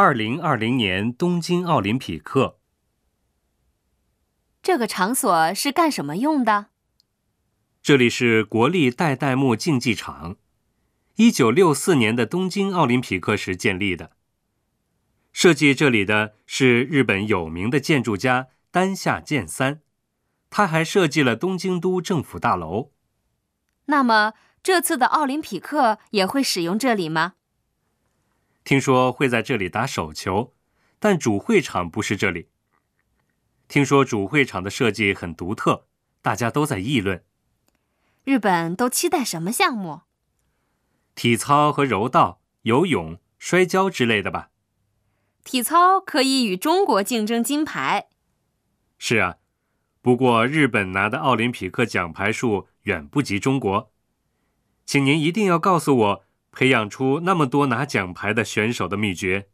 二零二零年东京奥林匹克，这个场所是干什么用的？这里是国立代代木竞技场，一九六四年的东京奥林匹克时建立的。设计这里的是日本有名的建筑家丹下健三，他还设计了东京都政府大楼。那么这次的奥林匹克也会使用这里吗？听说会在这里打手球，但主会场不是这里。听说主会场的设计很独特，大家都在议论。日本都期待什么项目？体操和柔道、游泳、摔跤之类的吧。体操可以与中国竞争金牌。是啊，不过日本拿的奥林匹克奖牌数远不及中国。请您一定要告诉我，培养出那么多拿奖牌的选手的秘诀。